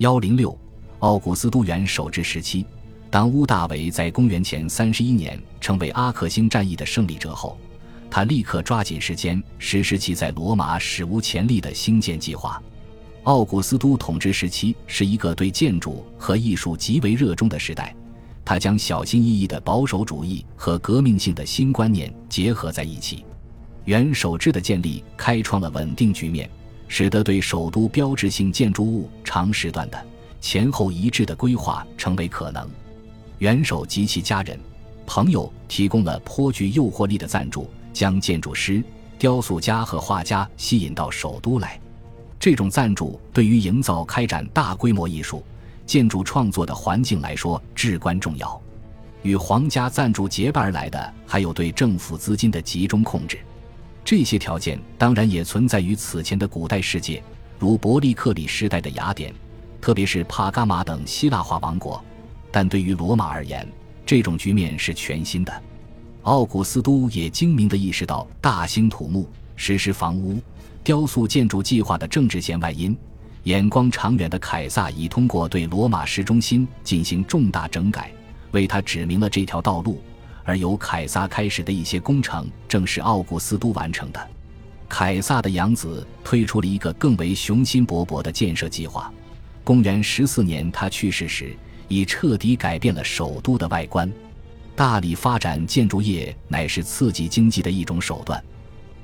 幺零六，奥古斯都元首治时期，当屋大维在公元前三十一年成为阿克星战役的胜利者后，他立刻抓紧时间实施其在罗马史无前例的兴建计划。奥古斯都统治时期是一个对建筑和艺术极为热衷的时代，他将小心翼翼的保守主义和革命性的新观念结合在一起。元首制的建立开创了稳定局面。使得对首都标志性建筑物长时段的前后一致的规划成为可能。元首及其家人、朋友提供了颇具诱惑力的赞助，将建筑师、雕塑家和画家吸引到首都来。这种赞助对于营造开展大规模艺术建筑创作的环境来说至关重要。与皇家赞助结伴而来的，还有对政府资金的集中控制。这些条件当然也存在于此前的古代世界，如伯利克里时代的雅典，特别是帕加马等希腊化王国。但对于罗马而言，这种局面是全新的。奥古斯都也精明地意识到大兴土木、实施房屋、雕塑建筑计划的政治弦外音。眼光长远的凯撒已通过对罗马市中心进行重大整改，为他指明了这条道路。而由凯撒开始的一些工程，正是奥古斯都完成的。凯撒的养子推出了一个更为雄心勃勃的建设计划。公元十四年，他去世时，已彻底改变了首都的外观。大力发展建筑业乃是刺激经济的一种手段。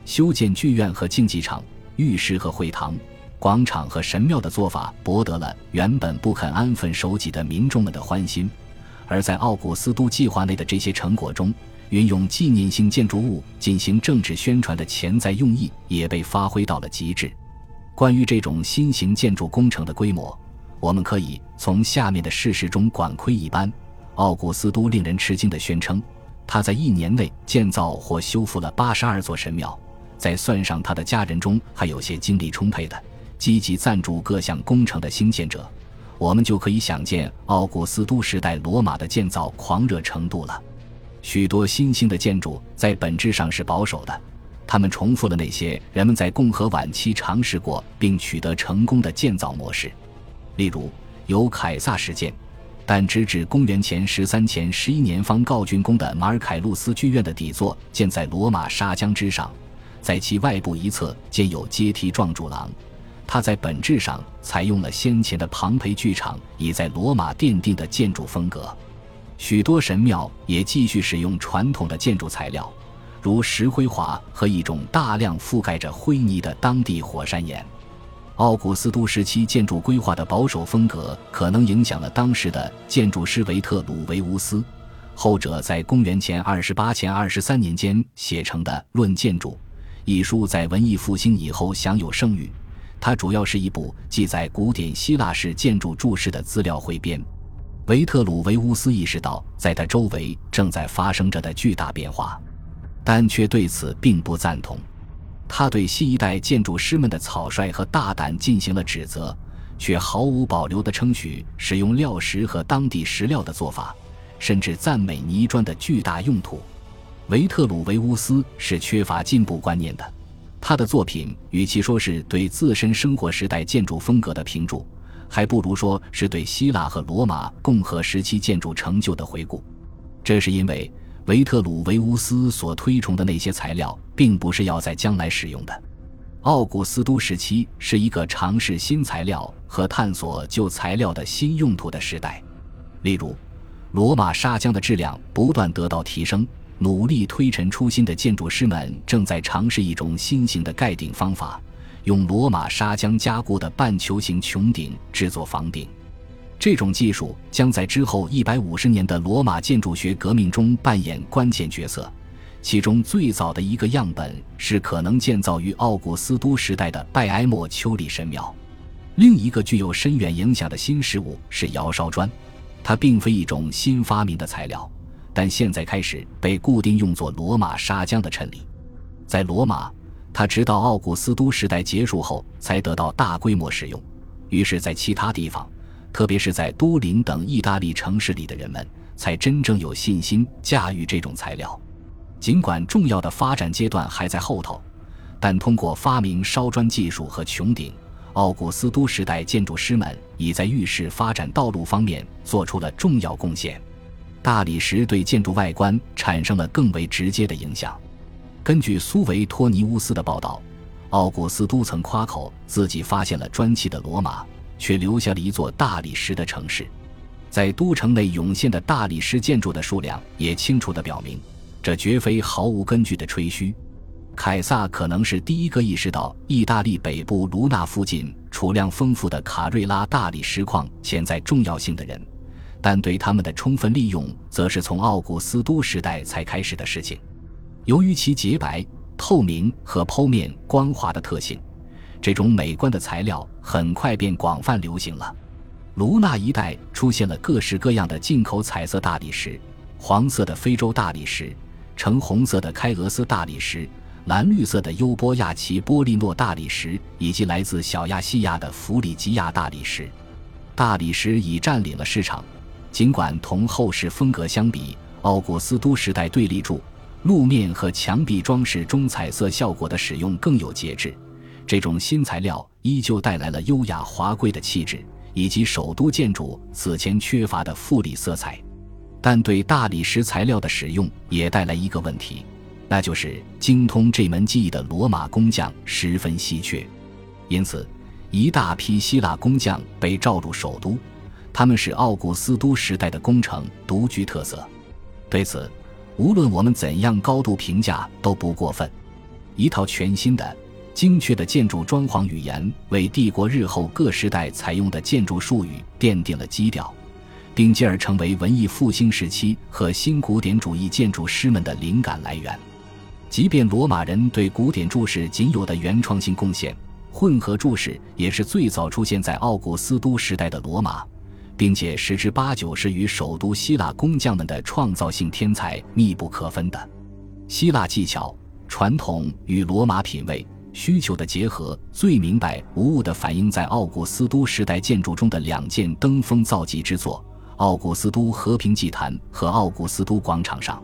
修建剧院和竞技场、浴室和会堂、广场和神庙的做法，博得了原本不肯安分守己的民众们的欢心。而在奥古斯都计划内的这些成果中，运用纪念性建筑物进行政治宣传的潜在用意也被发挥到了极致。关于这种新型建筑工程的规模，我们可以从下面的事实中管窥一斑。奥古斯都令人吃惊地宣称，他在一年内建造或修复了八十二座神庙。在算上他的家人中，还有些精力充沛的、积极赞助各项工程的兴建者。我们就可以想见奥古斯都时代罗马的建造狂热程度了。许多新兴的建筑在本质上是保守的，他们重复了那些人们在共和晚期尝试过并取得成功的建造模式。例如，由凯撒始建，但直至公元前十三前十一年方告竣工的马尔凯路斯剧院的底座建在罗马沙江之上，在其外部一侧建有阶梯状柱廊。它在本质上采用了先前的庞培剧场已在罗马奠定的建筑风格，许多神庙也继续使用传统的建筑材料，如石灰华和一种大量覆盖着灰泥的当地火山岩。奥古斯都时期建筑规划的保守风格可能影响了当时的建筑师维特鲁维乌斯，后者在公元前二十八前二十三年间写成的《论建筑》一书，在文艺复兴以后享有盛誉。它主要是一部记载古典希腊式建筑注释的资料汇编。维特鲁维乌斯意识到，在他周围正在发生着的巨大变化，但却对此并不赞同。他对新一代建筑师们的草率和大胆进行了指责，却毫无保留地称许使用料石和当地石料的做法，甚至赞美泥砖的巨大用途。维特鲁维乌斯是缺乏进步观念的。他的作品与其说是对自身生活时代建筑风格的评注，还不如说是对希腊和罗马共和时期建筑成就的回顾。这是因为维特鲁维乌斯所推崇的那些材料，并不是要在将来使用的。奥古斯都时期是一个尝试新材料和探索旧材料的新用途的时代。例如，罗马砂浆的质量不断得到提升。努力推陈出新的建筑师们正在尝试一种新型的盖顶方法，用罗马砂浆加固的半球形穹顶制作房顶。这种技术将在之后一百五十年的罗马建筑学革命中扮演关键角色。其中最早的一个样本是可能建造于奥古斯都时代的拜埃莫丘里神庙。另一个具有深远影响的新事物是窑烧砖，它并非一种新发明的材料。但现在开始被固定用作罗马砂浆的衬里，在罗马，它直到奥古斯都时代结束后才得到大规模使用。于是，在其他地方，特别是在都灵等意大利城市里的人们，才真正有信心驾驭这种材料。尽管重要的发展阶段还在后头，但通过发明烧砖技术和穹顶，奥古斯都时代建筑师们已在浴室发展道路方面做出了重要贡献。大理石对建筑外观产生了更为直接的影响。根据苏维托尼乌斯的报道，奥古斯都曾夸口自己发现了砖砌的罗马，却留下了一座大理石的城市。在都城内涌现的大理石建筑的数量也清楚地表明，这绝非毫无根据的吹嘘。凯撒可能是第一个意识到意大利北部卢纳附近储量丰富的卡瑞拉大理石矿潜在重要性的人，但对它们的充分利用，则是从奥古斯都时代才开始的事情。由于其洁白、透明和剖面光滑的特性，这种美观的材料很快便广泛流行了。卢纳一带出现了各式各样的进口彩色大理石：黄色的非洲大理石、橙红色的开俄斯大理石、蓝绿色的优波亚奇波利诺大理石，以及来自小亚细亚的弗里吉亚大理石。大理石已占领了市场，尽管同后世风格相比，奥古斯都时代对立柱、路面和墙壁装饰中彩色效果的使用更有节制。这种新材料依旧带来了优雅华贵的气质。以及首都建筑此前缺乏的富丽色彩，但对大理石材料的使用也带来一个问题，那就是精通这门技艺的罗马工匠十分稀缺。因此，一大批希腊工匠被召入首都，他们使奥古斯都时代的工程独具特色。对此，无论我们怎样高度评价都不过分。一套全新的。精确的建筑装潢语言为帝国日后各时代采用的建筑术语奠定了基调，并进而成为文艺复兴时期和新古典主义建筑师们的灵感来源。即便罗马人对古典柱式仅有的原创性贡献，混合柱式也是最早出现在奥古斯都时代的罗马，并且十之八九是与首都希腊工匠们的创造性天才密不可分的。希腊技巧、传统与罗马品味。需求的结合最明白无误地反映在奥古斯都时代建筑中的两件登峰造极之作——奥古斯都和平祭坛和奥古斯都广场上。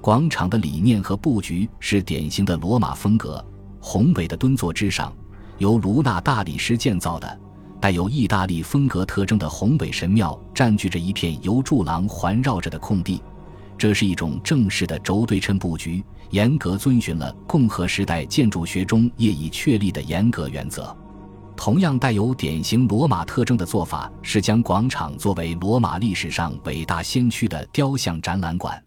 广场的理念和布局是典型的罗马风格，宏伟的墩座之上，由卢纳大理石建造的、带有意大利风格特征的宏伟神庙占据着一片由柱廊环绕着的空地。这是一种正式的轴对称布局，严格遵循了共和时代建筑学中业已确立的严格原则。同样带有典型罗马特征的做法是将广场作为罗马历史上伟大先驱的雕像展览馆。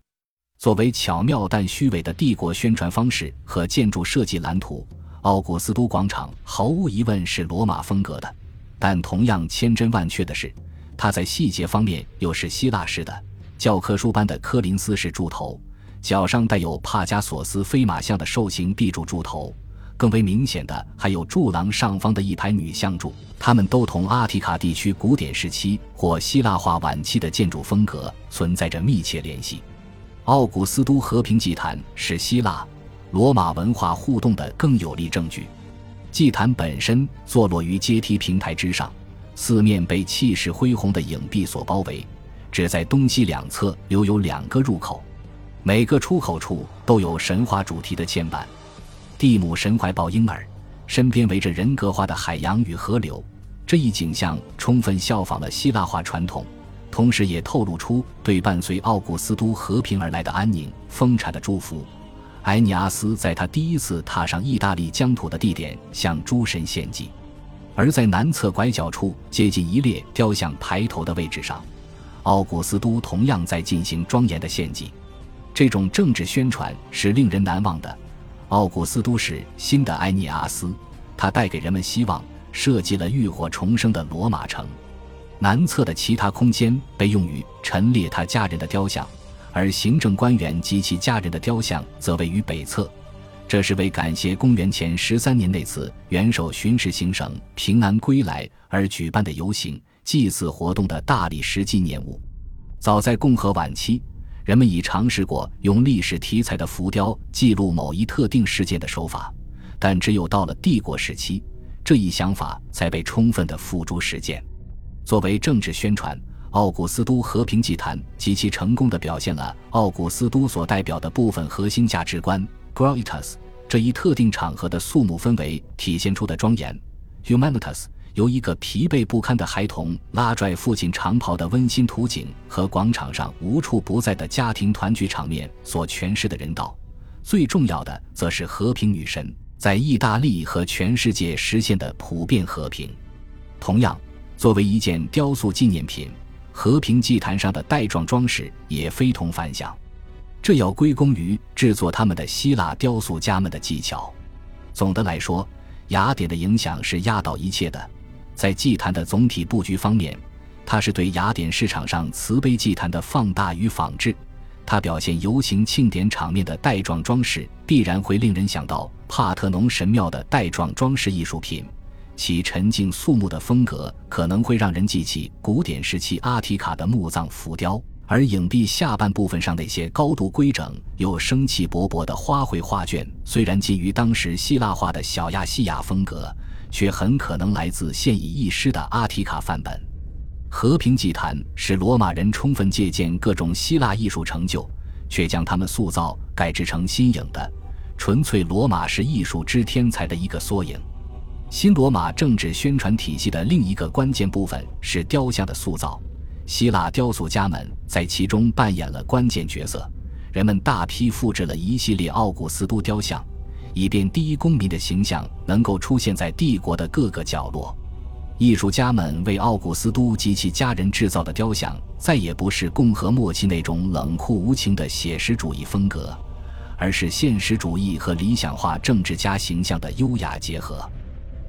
作为巧妙但虚伪的帝国宣传方式和建筑设计蓝图，奥古斯都广场毫无疑问是罗马风格的。但同样千真万确的是，它在细节方面又是希腊式的。教科书般的科林斯式柱头，脚上带有帕加索斯飞马像的兽形壁柱柱头，更为明显的还有柱廊上方的一排女像柱，它们都同阿提卡地区古典时期或希腊化晚期的建筑风格存在着密切联系。奥古斯都和平祭坛是希腊罗马文化互动的更有力证据。祭坛本身坐落于阶梯平台之上，四面被气势恢宏的影壁所包围。只在东西两侧留有两个入口，每个出口处都有神话主题的嵌板。蒂姆神怀抱婴儿，身边围着人格化的海洋与河流。这一景象充分效仿了希腊化传统，同时也透露出对伴随奥古斯都和平而来的安宁、丰产的祝福。埃尼阿斯在他第一次踏上意大利疆土的地点向诸神献祭，而在南侧拐角处接近一列雕像排头的位置上。奥古斯都同样在进行庄严的献祭，这种政治宣传是令人难忘的。奥古斯都是新的埃尼阿斯，他带给人们希望，设计了浴火重生的罗马城。南侧的其他空间被用于陈列他家人的雕像，而行政官员及其家人的雕像则位于北侧。这是为感谢公元前十三年那次元首巡视行省平安归来而举办的游行。祭祀活动的大理石纪念物，早在共和晚期，人们已尝试过用历史题材的浮雕记录某一特定事件的手法，但只有到了帝国时期，这一想法才被充分的付诸实践。作为政治宣传，奥古斯都和平祭坛极其成功地表现了奥古斯都所代表的部分核心价值观 （Gratitas） 这一特定场合的肃穆氛围体现出的庄严 （Humanitas）。由一个疲惫不堪的孩童拉拽父亲长袍的温馨图景和广场上无处不在的家庭团聚场面所诠释的人道。最重要的，则是和平女神在意大利和全世界实现的普遍和平。同样，作为一件雕塑纪念品，和平祭坛上的带状装饰也非同凡响。这要归功于制作他们的希腊雕塑家们的技巧。总的来说，雅典的影响是压倒一切的。在祭坛的总体布局方面，它是对雅典市场上慈悲祭坛的放大与仿制。它表现游行庆典场面的带状装饰，必然会令人想到帕特农神庙的带状装饰艺术品。其沉静肃穆的风格可能会让人记起古典时期阿提卡的墓葬浮雕，而影壁下半部分上那些高度规整又生气勃勃的花卉画卷，虽然基于当时希腊化的小亚细亚风格，却很可能来自现已遗失的阿提卡范本。和平祭坛是罗马人充分借鉴各种希腊艺术成就，却将它们塑造改制成新颖的、纯粹罗马式艺术之天才的一个缩影。新罗马政治宣传体系的另一个关键部分是雕像的塑造，希腊雕塑家们在其中扮演了关键角色。人们大批复制了一系列奥古斯都雕像，以便第一公民的形象能够出现在帝国的各个角落。艺术家们为奥古斯都及其家人制造的雕像，再也不是共和末期那种冷酷无情的写实主义风格，而是现实主义和理想化政治家形象的优雅结合。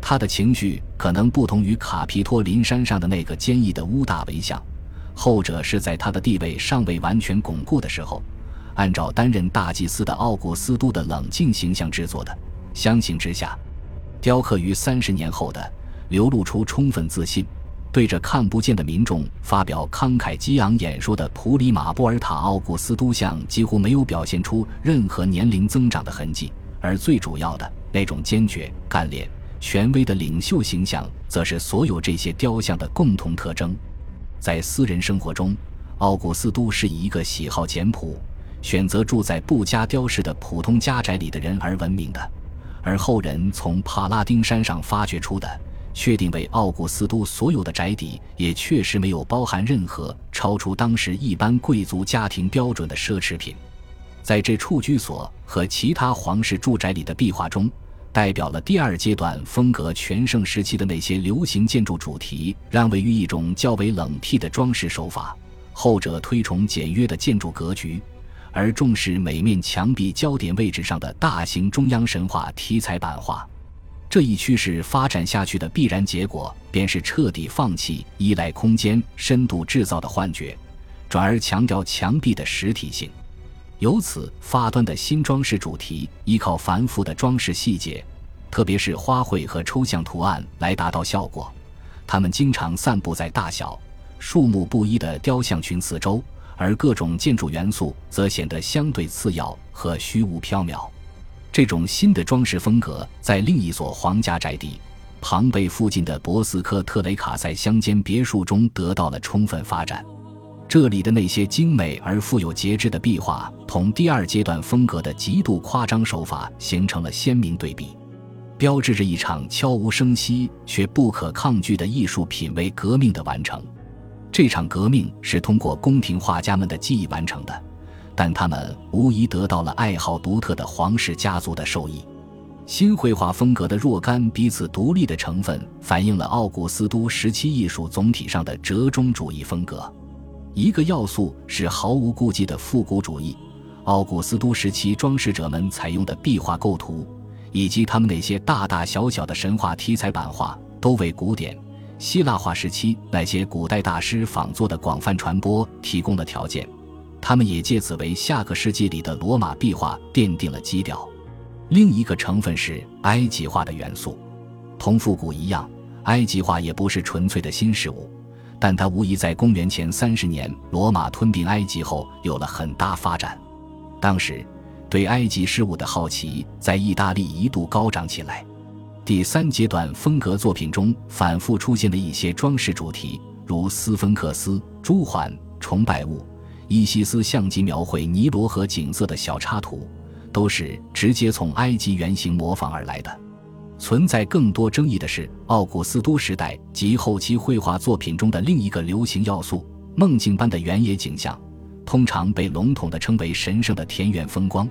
他的情绪可能不同于卡皮托林山上的那个坚毅的乌大维像，后者是在他的地位尚未完全巩固的时候，按照担任大祭司的奥古斯都的冷静形象制作的。相形之下，雕刻于三十年后的。流露出充分自信，对着看不见的民众发表慷慨激昂演说的普里马波尔塔奥古斯都像几乎没有表现出任何年龄增长的痕迹，而最主要的那种坚决、干练、权威的领袖形象，则是所有这些雕像的共同特征。在私人生活中，奥古斯都是以一个喜好简朴、选择住在不加雕饰的普通家宅里的人而闻名的，而后人从帕拉丁山上发掘出的。确定为奥古斯都所有的宅邸，也确实没有包含任何超出当时一般贵族家庭标准的奢侈品。在这处居所和其他皇室住宅里的壁画中，代表了第二阶段风格全盛时期的那些流行建筑主题，让位于一种较为冷僻的装饰手法；后者推崇简约的建筑格局，而重视每面墙壁焦点位置上的大型中央神话题材版画。这一趋势发展下去的必然结果，便是彻底放弃依赖空间深度制造的幻觉，转而强调墙壁的实体性。由此发端的新装饰主题，依靠繁复的装饰细节，特别是花卉和抽象图案来达到效果。它们经常散布在大小、数目不一的雕像群四周，而各种建筑元素则显得相对次要和虚无缥缈。这种新的装饰风格在另一所皇家宅邸——庞贝附近的博斯科特雷卡塞乡间别墅中得到了充分发展。这里的那些精美而富有节制的壁画，同第二阶段风格的极度夸张手法形成了鲜明对比，标志着一场悄无声息却不可抗拒的艺术品味革命的完成。这场革命是通过宫廷画家们的技艺完成的。但他们无疑得到了爱好独特的皇室家族的受益。新绘画风格的若干彼此独立的成分，反映了奥古斯都时期艺术总体上的折中主义风格。一个要素是毫无顾忌的复古主义。奥古斯都时期装饰者们采用的壁画构图，以及他们那些大大小小的神话题材版画，都为古典希腊化时期那些古代大师仿作的广泛传播提供了条件。他们也借此为下个世纪里的罗马壁画奠定了基调。另一个成分是埃及画的元素，同复古一样，埃及画也不是纯粹的新事物，但它无疑在公元前三十年罗马吞并埃及后有了很大发展。当时，对埃及事物的好奇在意大利一度高涨起来。第三阶段风格作品中反复出现的一些装饰主题，如斯芬克斯、朱鹮、崇拜物。伊西斯相机描绘尼罗河景色的小插图，都是直接从埃及原型模仿而来的。存在更多争议的是，奥古斯都时代及后期绘画作品中的另一个流行要素——梦境般的原野景象，通常被笼统地称为神圣的田园风光，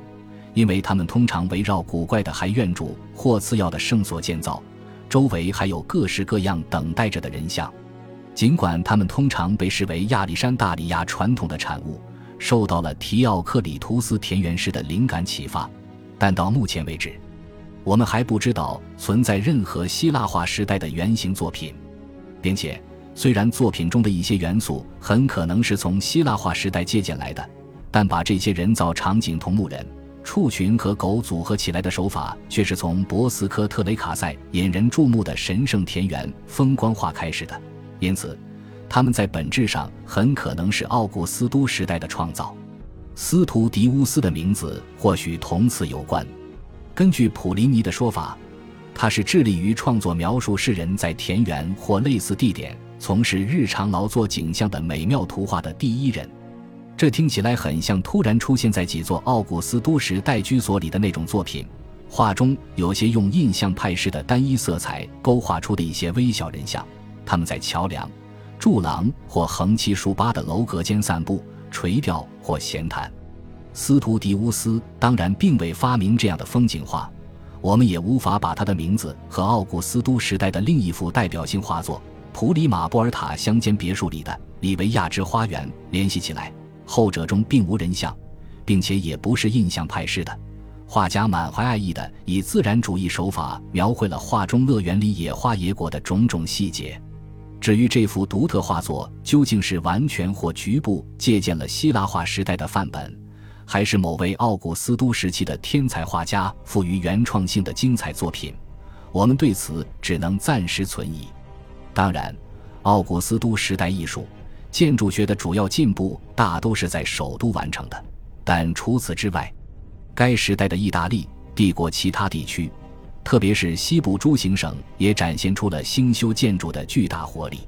因为它们通常围绕古怪的海院主或次要的圣所建造，周围还有各式各样等待着的人像。尽管它们通常被视为亚历山大里亚传统的产物，受到了提奥克里图斯田园诗的灵感启发，但到目前为止。我们还不知道存在任何希腊化时代的原型作品，并且虽然作品中的一些元素很可能是从希腊化时代借鉴来的，但把这些人造场景同牧人、畜群和狗组合起来的手法却是从博斯科特雷卡塞引人注目的神圣田园风光画开始的。因此，他们在本质上很可能是奥古斯都时代的创造。斯图迪乌斯的名字或许同此有关。根据普林尼的说法，他是致力于创作描述世人在田园或类似地点从事日常劳作景象的美妙图画的第一人。这听起来很像突然出现在几座奥古斯都时代居所里的那种作品。画中有些用印象派式的单一色彩勾画出的一些微小人像，他们在桥梁、柱廊或横七竖八的楼阁间散步、垂钓或闲谈。斯图迪乌斯当然并未发明这样的风景画，我们也无法把他的名字和奥古斯都时代的另一幅代表性画作——普里马波尔塔乡间别墅里的里维亚之花园联系起来。后者中并无人像，并且也不是印象派式的。画家满怀爱意的以自然主义手法描绘了画中乐园里野花野果的种种细节。至于这幅独特画作究竟是完全或局部借鉴了希腊化时代的范本，还是某位奥古斯都时期的天才画家赋予原创性的精彩作品，我们对此只能暂时存疑。当然，奥古斯都时代艺术建筑学的主要进步大都是在首都完成的，但除此之外，该时代的意大利帝国其他地区，特别是西部诸行省，也展现出了兴修建筑的巨大活力。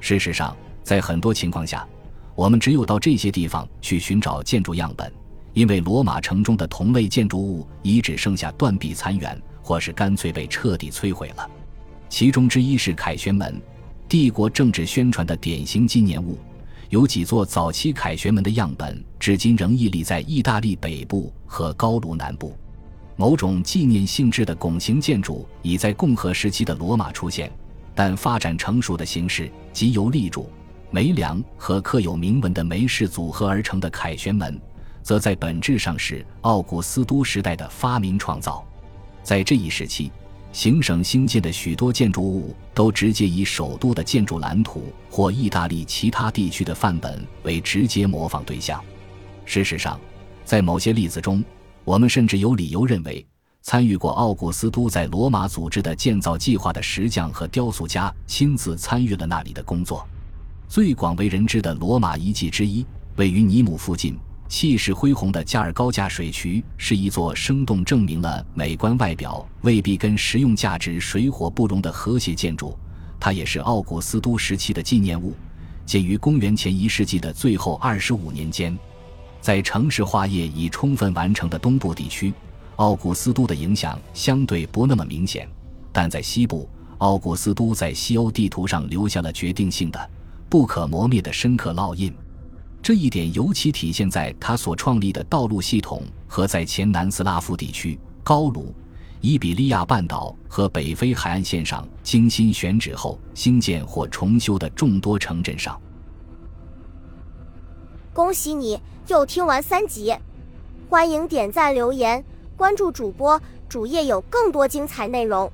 事实上，在很多情况下，我们只有到这些地方去寻找建筑样本。因为罗马城中的同类建筑物已只剩下断壁残垣，或是干脆被彻底摧毁了。其中之一是凯旋门，帝国政治宣传的典型纪念物。有几座早期凯旋门的样本，至今仍屹立在意大利北部和高卢南部。某种纪念性质的拱形建筑已在共和时期的罗马出现，但发展成熟的形式即由立柱、梅梁和刻有铭文的梅式组合而成的凯旋门。则在本质上是奥古斯都时代的发明创造，在这一时期，行省兴建的许多建筑物都直接以首都的建筑蓝图或意大利其他地区的范本为直接模仿对象。事实上，在某些例子中，我们甚至有理由认为，参与过奥古斯都在罗马组织的建造计划的石匠和雕塑家亲自参与了那里的工作。最广为人知的罗马遗迹之一，位于尼姆附近。气势恢宏的加尔高架水渠是一座生动证明了美观外表未必跟实用价值水火不容的和谐建筑。它也是奥古斯都时期的纪念物，建于公元前一世纪的最后二十五年间。在城市化业已充分完成的东部地区，奥古斯都的影响相对不那么明显；但在西部，奥古斯都在西欧地图上留下了决定性的、不可磨灭的深刻烙印。这一点尤其体现在他所创立的道路系统和在前南斯拉夫地区、高卢、伊比利亚半岛和北非海岸线上精心选址后兴建或重修的众多城镇上。恭喜你又听完三集，欢迎点赞、留言、关注主播，主页有更多精彩内容。